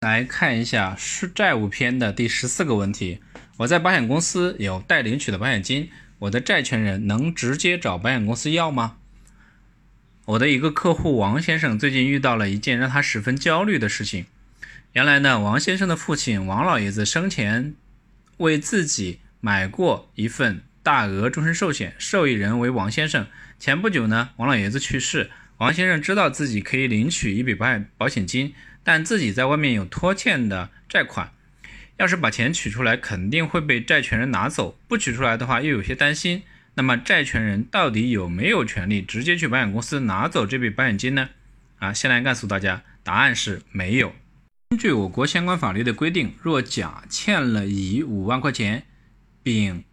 来看一下是债务篇的第十四个问题：我在保险公司有待领取的保险金，我的债权人能直接找保险公司要吗？我的一个客户王先生最近遇到了一件让他十分焦虑的事情。原来呢，王先生的父亲王老爷子生前为自己买过一份大额终身寿险，受益人为王先生。前不久呢，王老爷子去世，王先生知道自己可以领取一笔保险保险金。但自己在外面有拖欠的债款，要是把钱取出来，肯定会被债权人拿走；不取出来的话，又有些担心。那么，债权人到底有没有权利直接去保险公司拿走这笔保险金呢？啊，先来告诉大家，答案是没有。根据我国相关法律的规定，若甲欠了乙五万块钱，丙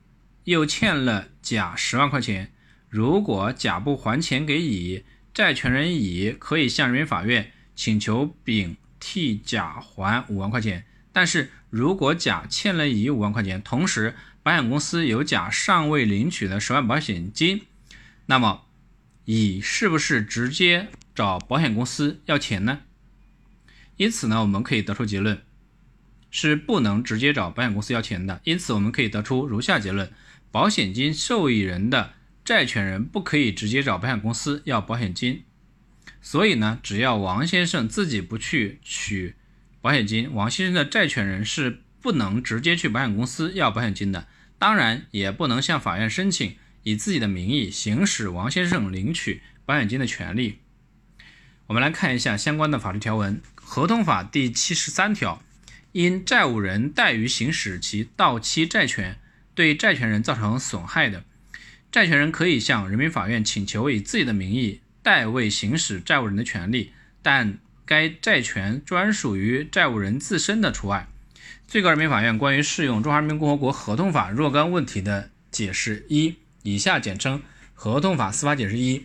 又欠了甲十万块钱，如果甲不还钱给乙，债权人乙可以向人民法院请求丙。替甲还五万块钱，但是如果甲欠了乙五万块钱，同时保险公司有甲尚未领取的十万保险金，那么乙是不是直接找保险公司要钱呢？因此呢，我们可以得出结论，是不能直接找保险公司要钱的。因此，我们可以得出如下结论：保险金受益人的债权人不可以直接找保险公司要保险金。所以呢，只要王先生自己不去取保险金，王先生的债权人是不能直接去保险公司要保险金的，当然也不能向法院申请以自己的名义行使王先生领取保险金的权利。我们来看一下相关的法律条文，《合同法》第七十三条，因债务人怠于行使其到期债权，对债权人造成损害的，债权人可以向人民法院请求以自己的名义。代位行使债务人的权利，但该债权专属于债务人自身的除外。最高人民法院关于适用《中华人民共和国合同法》若干问题的解释一（以下简称《合同法司法解释一》）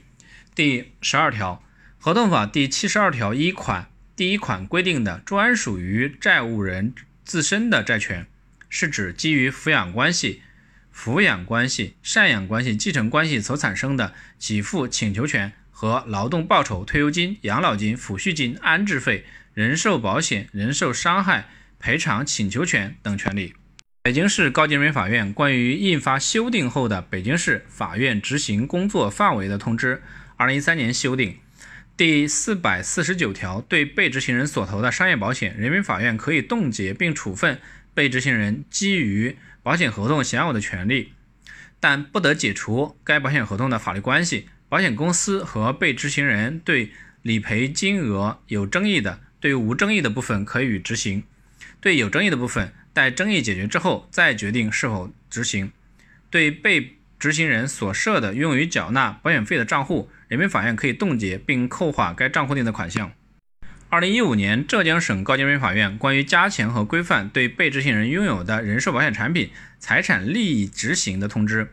第十二条，《合同法》第七十二条一款第一款规定的专属于债务人自身的债权，是指基于抚养关系、抚养关系、赡养关系、继承关系所产生的给付请求权。和劳动报酬、退休金、养老金、抚恤金、安置费、人寿保险、人寿伤害赔偿请求权等权利。北京市高级人民法院关于印发修订后的《北京市法院执行工作范围的通知》（二零一三年修订）第四百四十九条，对被执行人所投的商业保险，人民法院可以冻结并处分被执行人基于保险合同享有的权利，但不得解除该保险合同的法律关系。保险公司和被执行人对理赔金额有争议的，对无争议的部分可以执行；对有争议的部分，待争议解决之后再决定是否执行。对被执行人所设的用于缴纳保险费的账户，人民法院可以冻结并扣划该账户内的款项。二零一五年，浙江省高级人民法院关于加强和规范对被执行人拥有的人寿保险产品财产利益执行的通知。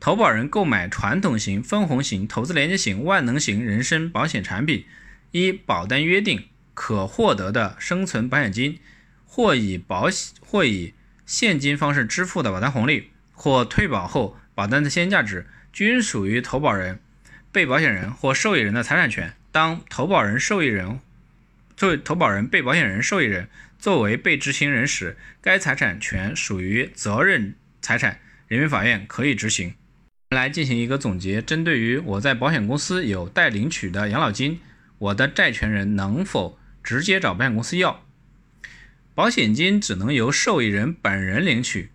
投保人购买传统型、分红型、投资连接型、万能型人身保险产品，依保单约定可获得的生存保险金，或以保险或以现金方式支付的保单红利，或退保后保单的现金价值，均属于投保人、被保险人或受益人的财产权。当投保人、受益人作为投保人、被保险人、受益人作为被执行人时，该财产权属于责任财产，人民法院可以执行。来进行一个总结，针对于我在保险公司有待领取的养老金，我的债权人能否直接找保险公司要？保险金只能由受益人本人领取，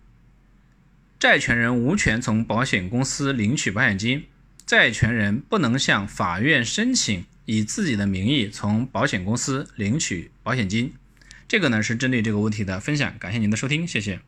债权人无权从保险公司领取保险金，债权人不能向法院申请以自己的名义从保险公司领取保险金。这个呢是针对这个问题的分享，感谢您的收听，谢谢。